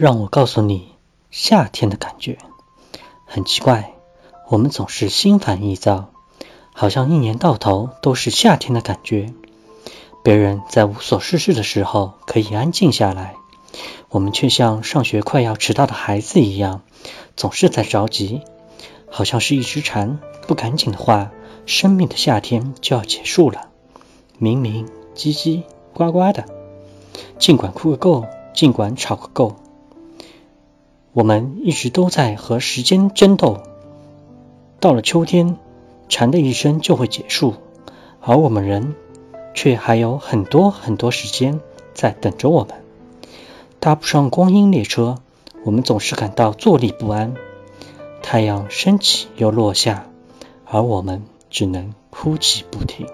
让我告诉你夏天的感觉。很奇怪，我们总是心烦意躁，好像一年到头都是夏天的感觉。别人在无所事事的时候可以安静下来，我们却像上学快要迟到的孩子一样，总是在着急，好像是一只蝉，不赶紧的话，生命的夏天就要结束了。明明叽叽呱呱的，尽管哭个够，尽管吵个够。我们一直都在和时间争斗。到了秋天，蝉的一生就会结束，而我们人却还有很多很多时间在等着我们。搭不上光阴列车，我们总是感到坐立不安。太阳升起又落下，而我们只能哭泣不停。